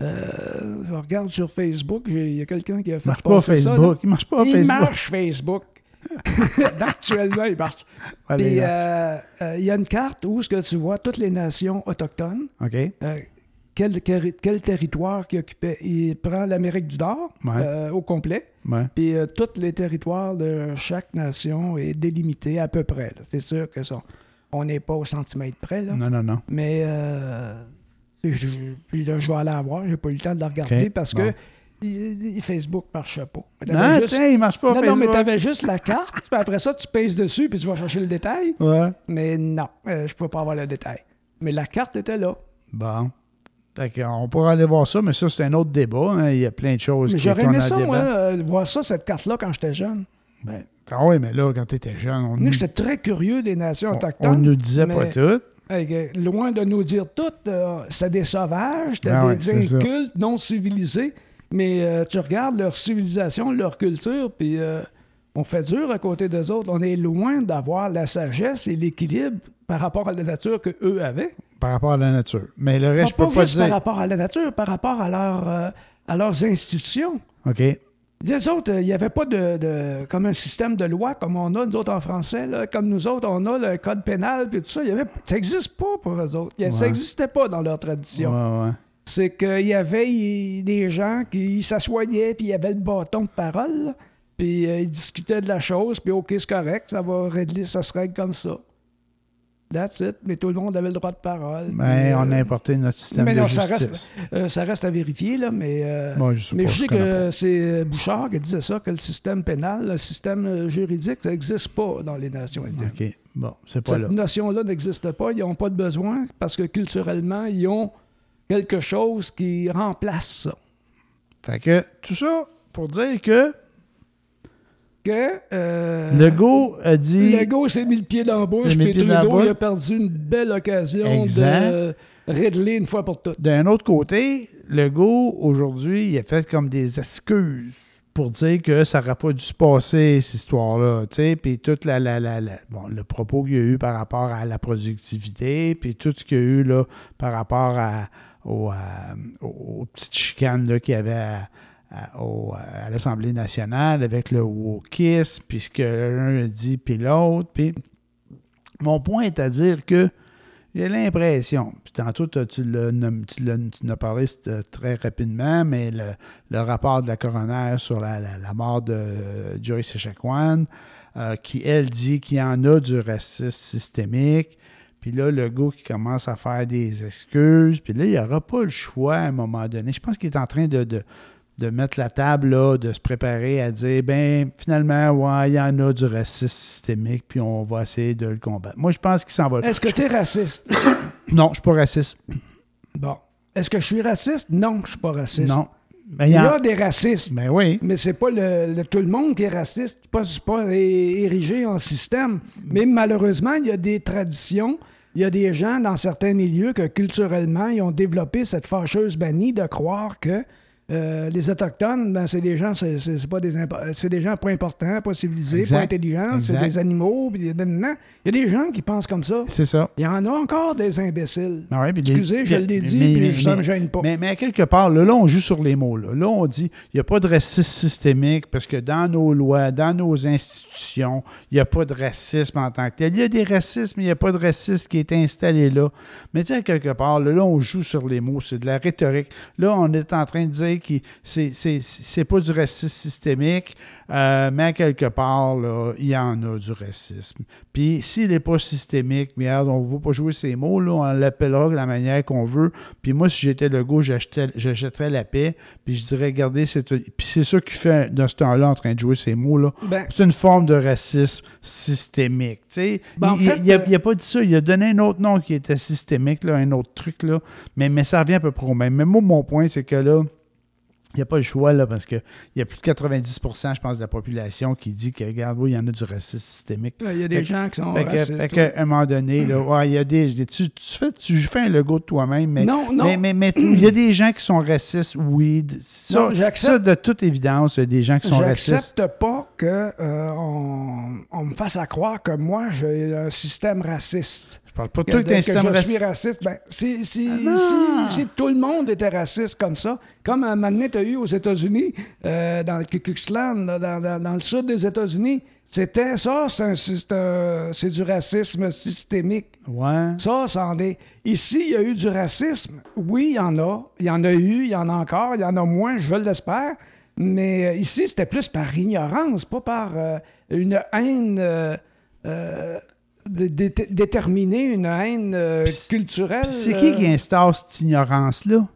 Euh, je regarde sur Facebook, il y a quelqu'un qui a Il fait marche pas passer ça. Facebook. Il marche pas il Facebook. marche Facebook. Actuellement, il marche. Allez, Puis, là. euh, euh, il y a une carte où ce que tu vois toutes les nations autochtones, OK. quel, quel- quel territoire qui occupait. Il prend l'Amérique du Nord Ouais. au complet. Ouais. Puis tous les territoires de chaque nation est délimité à peu près. C'est sûr que ça, on n'est pas au centimètre près. Là. Non, non, non. Mais je, puis là, je vais aller la voir. J'ai pas eu le temps de la regarder parce bon. que Facebook ne marchait pas. T'avais Non, juste- tiens, il marche pas non, non, Facebook. mais tu avais juste la carte. puis après ça, tu pèses dessus puis tu vas chercher le détail. Ouais. Mais non, euh, je ne pouvais pas avoir le détail. Mais la carte était là. Bon. Fait qu'on pourra aller voir ça, mais ça, c'est un autre débat. hein. Il y a plein de choses Mais qui- j'aurais aimé ça, moi, euh, voir ça, cette carte-là, quand j'étais jeune. Ben, ah oui, mais là, quand tu étais jeune, on, nous, J'étais très curieux des nations on, autochtones. on nous disait pas mais- tout. Hey, que loin de nous dire tout, euh, c'était des sauvages, Ah ouais, des c'est incultes, non civilisés. Mais euh, tu regardes leur civilisation, leur culture, puis euh, on fait dur à côté d'eux autres. On est loin d'avoir la sagesse et l'équilibre par rapport à la nature qu'eux avaient. Par rapport à la nature. Mais le Non, reste, je pas peux pas juste par dire. rapport à la nature, par rapport à, leur, à leurs institutions. OK. Les autres, euh, il n'y avait pas de, de- comme un système de loi comme on a, nous autres, en français. là. Comme nous autres, on a le code pénal, puis tout ça. Il y avait, ça n'existe pas pour eux autres. Il Ça n'existait pas dans leur tradition. Ouais, ouais. C'est qu'il y avait y- des gens qui s'assoyaient, puis il y avait le bâton de parole, puis euh, ils discutaient de la chose, puis OK, c'est correct, ça va régler, ça se règle comme ça. That's it. Mais tout le monde avait le droit de parole. Mais on a euh, importé notre système mais de ça justice. reste, euh, ça reste à vérifier, là, mais... euh, Moi, je sais mais pas, je sais que c'est Bouchard qui disait ça, que le système pénal, le système euh, juridique, ça n'existe pas dans les nations indiennes. OK. Bon, c'est pas Cette là. notion-là n'existe pas. Ils n'ont pas de besoin parce que culturellement, ils ont quelque chose qui remplace ça. Fait que tout ça pour dire que Que, euh, Legault a dit. Legault s'est mis le pied dans la bouche, puis Trudeau il a perdu une belle occasion Exact. de régler une fois pour toutes. D'un autre côté, Legault, aujourd'hui, il a fait comme des excuses pour dire que ça n'aurait pas dû se passer, cette histoire-là. tu sais, Puis tout la, la, la, la- bon, le propos qu'il y a eu par rapport à la productivité, puis tout ce qu'il y a eu là, par rapport à, au, à- aux, aux petites chicanes qu'il y avait à, à- au- à l'Assemblée nationale avec le wokisme, puis ce que l'un dit, puis l'autre. Puis mon point est à dire que j'ai l'impression, puis tantôt tu l'as parlé c'était très rapidement, mais le, le rapport de la coroner sur la, la- mort de euh, Joyce Echaquan, euh, qui, elle, dit qu'il y en a du racisme systémique, puis là, le gars qui commence à faire des excuses, puis là, il n'y aura pas le choix à un moment donné. Je pense qu'il est en train de, de mettre la table là, de se préparer à dire ben finalement, ouais, il y en a du racisme systémique, puis on va essayer de le combattre. Moi, je pense qu'il s'en va. Est-ce que tu es raciste? Non, je suis pas raciste. Bon. Est-ce que je suis raciste? Non, je suis pas raciste. Non. Ben, Il y en- a des racistes. ben oui. Mais c'est pas le, le- tout le monde qui est raciste, c'est pas, pas érigé en système. Mais malheureusement, il y a des traditions, il y a des gens dans certains milieux que culturellement, ils ont développé cette fâcheuse manie de croire que euh, les Autochtones, ben, c'est des gens, c'est, pas des, impo- c'est des gens pas importants, pas civilisés, Exact. pas intelligents, c'est des animaux. Il y a des gens qui pensent comme ça. C'est ça. Il y en a encore des imbéciles. Ah ouais, puis des- Excusez, je l'ai dit, mais- mais- ça me gêne pas. Mais, mais à quelque part, là, là, on joue sur les mots. Là, Là, on dit il n'y a pas de racisme systémique parce que dans nos lois, dans nos institutions, il n'y a pas de racisme en tant que tel. Il y a des racismes, mais il n'y a pas de racisme qui est installé là. Mais tu sais, à quelque part, là, là, on joue sur les mots. C'est de la rhétorique. Là, on est en train de dire que c'est, pas du racisme systémique, euh, mais quelque part, là, il y en a du racisme. Puis s'il n'est pas systémique, regarde, on ne va pas jouer ces mots, là, on l'appellera de la manière qu'on veut. Puis moi, si j'étais le gars, j'achèterais la paix, puis je dirais, regardez, c'est... Puis c'est ça qui fait, dans ce temps-là, en train de jouer ces mots-là. Ben, C'est une forme de racisme systémique. Ben, en il fait, n'a euh, pas dit ça. Il a donné un autre nom qui était systémique, là, un autre truc. Là. Mais, mais ça revient à peu près au même. Mais moi, mon point, c'est que là, il n'y a pas le choix, là, parce qu'il y a plus de 90% je pense, de la population qui dit que, regarde, oui, il y en a du racisme systémique. il y a des Fait- gens qui sont Fait que- racistes, fait ouais. qu'à un moment donné, là, ouais, il y a des. Tu, tu fais, tu fais un logo de toi-même, mais. Non, non. Mais, mais, mais il y a des gens qui sont racistes, oui. Ça, Non, j'accepte. ça, de toute évidence, il y a des gens qui sont racistes. J'accepte pas que euh, on me fasse à croire que moi j'ai un système raciste. Parle pas de toi que que je suis raciste. Ben, si, si, Ah si, si tout le monde était raciste comme ça, comme un donné, tu as eu aux États-Unis, euh, dans le Ku Klux dans, dans- dans le sud des États-Unis, c'était ça, c'est du racisme systémique. Ouais. Ça, c'en est. Ici, il y a eu du racisme. Oui, il y en a. Il y en a eu, il y en a encore, il y en a moins, je l'espère. Mais euh, ici, c'était plus par ignorance, pas par euh, une haine euh, dé- dé- déterminée, une haine euh, c'est- culturelle. C'est qui qui euh, instaure cette ignorance-là?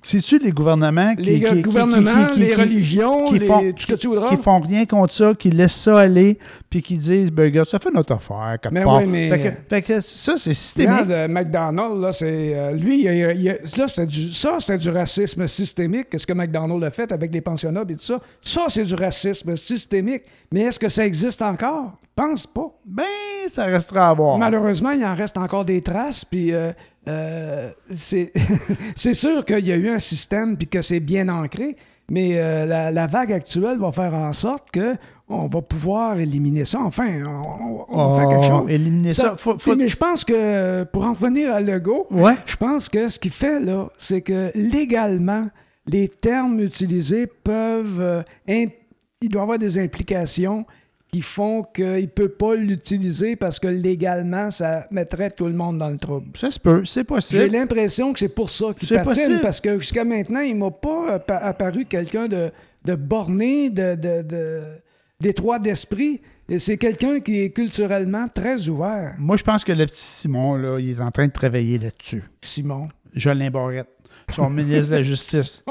C'est-tu les gouvernements qui, les qui- gouvernements, qui- qui- les religions, qui les, font, tout ce que qui- tu voudras. qui font rien contre ça, qui laissent ça aller, puis qui disent, ben, ça fait notre affaire, quelque Mais part. oui, mais- Fait que, fait que ça, c'est systémique. Regarde, euh, McDonald's, là, c'est, lui, il a- il a- là, du, ça, c'était du racisme systémique, ce que McDonald's a fait avec les pensionnats et tout ça. Ça, c'est du racisme systémique. Mais est-ce que ça existe encore? Pense pas. Ben, ça restera à voir. Malheureusement, il en reste encore des traces, puis euh, euh, c'est, sûr qu'il y a eu un système, puis que c'est bien ancré, mais euh, la, la vague actuelle va faire en sorte que on va pouvoir éliminer ça. Enfin, on, on va faire quelque Oh, chose. éliminer ça. Faut- Puis, faut- Mais je pense que, pour en revenir à Legault, Ouais. je pense que ce qu'il fait là, c'est que légalement, les termes utilisés peuvent. euh, il doit avoir des implications qui font qu'il ne peut pas l'utiliser parce que légalement, ça mettrait tout le monde dans le trouble. Ça se peut, c'est J'ai possible. l'impression que c'est pour ça qu'il patine, possible. parce que jusqu'à maintenant, il m'a pas appa- apparu quelqu'un de, de borné, de, de, de- d'étroit d'esprit. Et c'est quelqu'un qui est culturellement très ouvert, Moi, je pense que le petit Simon, là, il est en train de travailler là-dessus. Simon. Jolin Barrette, son ministre de la Justice.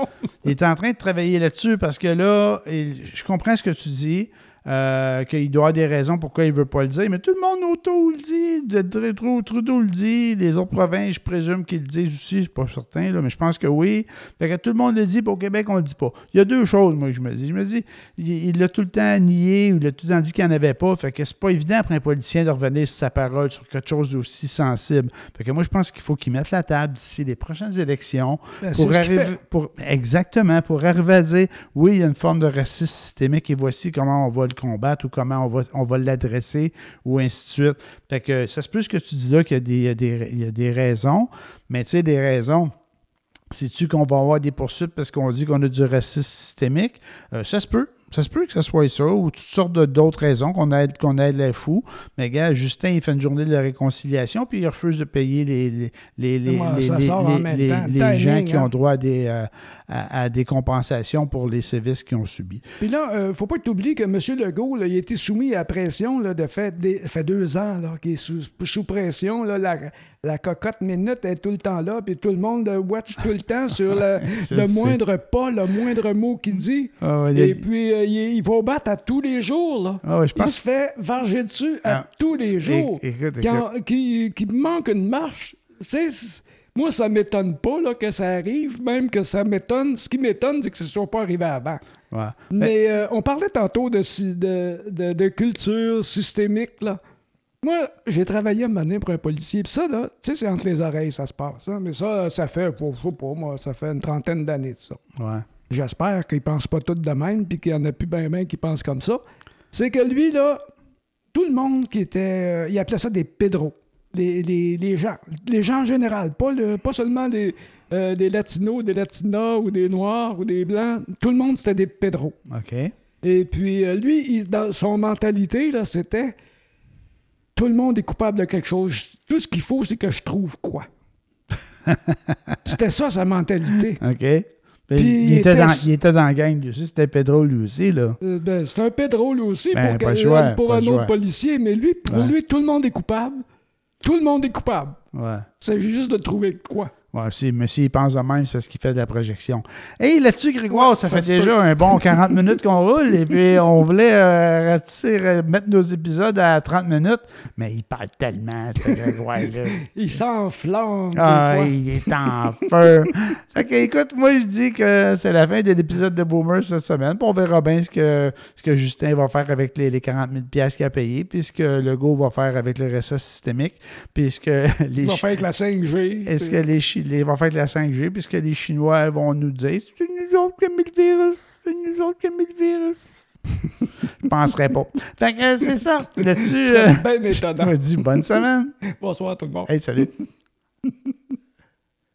Il est en train de travailler là-dessus parce que là, il- je comprends ce que tu dis, euh, qu'il doit avoir des raisons pourquoi il ne veut pas le dire, mais tout le monde autour le dit, de- de- Trudeau, le dit, les autres provinces, je présume qu'ils le disent aussi, je suis pas certain, là, mais je pense que oui. Fait que tout le monde le dit, puis au Québec, on le dit pas. Il y a deux choses, moi, que je me dis. Je me dis, il l'a tout le temps nié, ou il a tout le temps dit qu'il n'y en avait pas, fait que c'est pas évident pour un politicien de revenir sur sa parole sur quelque chose d'aussi sensible. Fait que moi, je pense qu'il faut qu'il mette la table d'ici les prochaines élections Ben, arriver, pour, exactement, pour arriver à dire, oui, il y a une forme de racisme systémique et voici comment on va le combattre ou comment on va, on va l'adresser ou ainsi de suite. Fait que ça se peut ce que tu dis là qu'il y a des, raisons, mais tu sais, des raisons. Sais-tu qu'on va avoir des poursuites parce qu'on dit qu'on a du racisme systémique? Euh, ça se peut. Ça se peut que ce soit ça, ou toutes sortes d'autres raisons qu'on aide, qu'on aide les fous. Mais gars, Justin, il fait une journée de la réconciliation, puis il refuse de payer les, les, les, les, les- les- les- gens qui hein. ont droit à des, euh, à, à des compensations pour les sévices qu'ils ont subis. Puis là, euh, faut pas que tu oublies que M. Legault, là, il a été soumis à pression là, de fait, des- fait deux ans là, qu'il est sous, sous pression. Là, la, la cocotte minute est tout le temps là, puis tout le monde watch tout le temps sur le, moindre pas, le moindre mot qu'il dit. Ah ouais, a- Et puis, euh, il, il va battre à tous les jours. Là. ah ouais, je Il se fait varger dessus à Ah. tous les jours. É- écoute, écoute. Quand, qui, qui manque une marche. Moi, ça m'étonne pas là, que ça arrive, même que ça m'étonne. Ce qui m'étonne, c'est que ce ne soit pas arrivé avant. Ouais. Mais euh, on parlait tantôt de, de- de culture systémique. Là. Moi, j'ai travaillé à un pour un policier. Puis ça, là, tu sais, c'est entre les oreilles, ça se passe. hein. Mais ça, ça fait, je sais pas, moi, ça fait une trentaine d'années de ça. Ouais. J'espère qu'ils pensent pas tous de même, puis qu'il y en a plus ben ben qui pensent comme ça. C'est que lui, là, tout le monde qui était. euh, il appelait ça des pédros. Les, les- les gens. Les gens en général. Pas, le, pas seulement des, euh, des latinos, des latinas ou des noirs ou des blancs. Tout le monde, c'était des pédros. OK. Et puis, euh, lui, il- dans son mentalité, là, c'était tout le monde est coupable de quelque chose. Tout ce qu'il faut, c'est que je trouve quoi. c'était ça, sa mentalité. OK. Ben, Puis il, était était- dans, il était dans la gang, lui aussi. C'était Pedro, lui aussi, là. Euh, ben, c'est un pédro, lui aussi, Ben, pour, choix, pas un autre policier. Mais lui, pour Ouais. lui, tout le monde est coupable. Tout le monde est coupable. Ouais. Il s'agit juste de trouver quoi. Ouais, si monsieur il pense de même, c'est parce qu'il fait de la projection. Hey, là-dessus, Grégoire, Ouais, ça, ça fait déjà un bon 40 minutes qu'on roule, et puis on voulait euh, euh, mettre nos épisodes à 30 minutes, mais il parle tellement, ce Grégoire-là. Il s'enflamme. des Ah, fois. il est en feu. Que, écoute, moi, je dis que c'est la fin de l'épisode de Boomer cette semaine. Puis on verra bien ce que, ce que Justin va faire avec les, les 40 000 piastres qu'il a payé, puis ce que Legault va faire avec le RSA systémique, puis ce que les, Il va faire avec la 5G. est-ce que les, les- va faire avec la 5G, puis ce que les Chinois vont nous dire, c'est nous autres qui avons mis le virus, c'est nous autres qui avons mis le virus. Je penserais pas. Fait que euh, c'est ça. Là-dessus, euh, bien je étonnant. me dis bonne semaine. Bonsoir tout le monde. Hey, salut.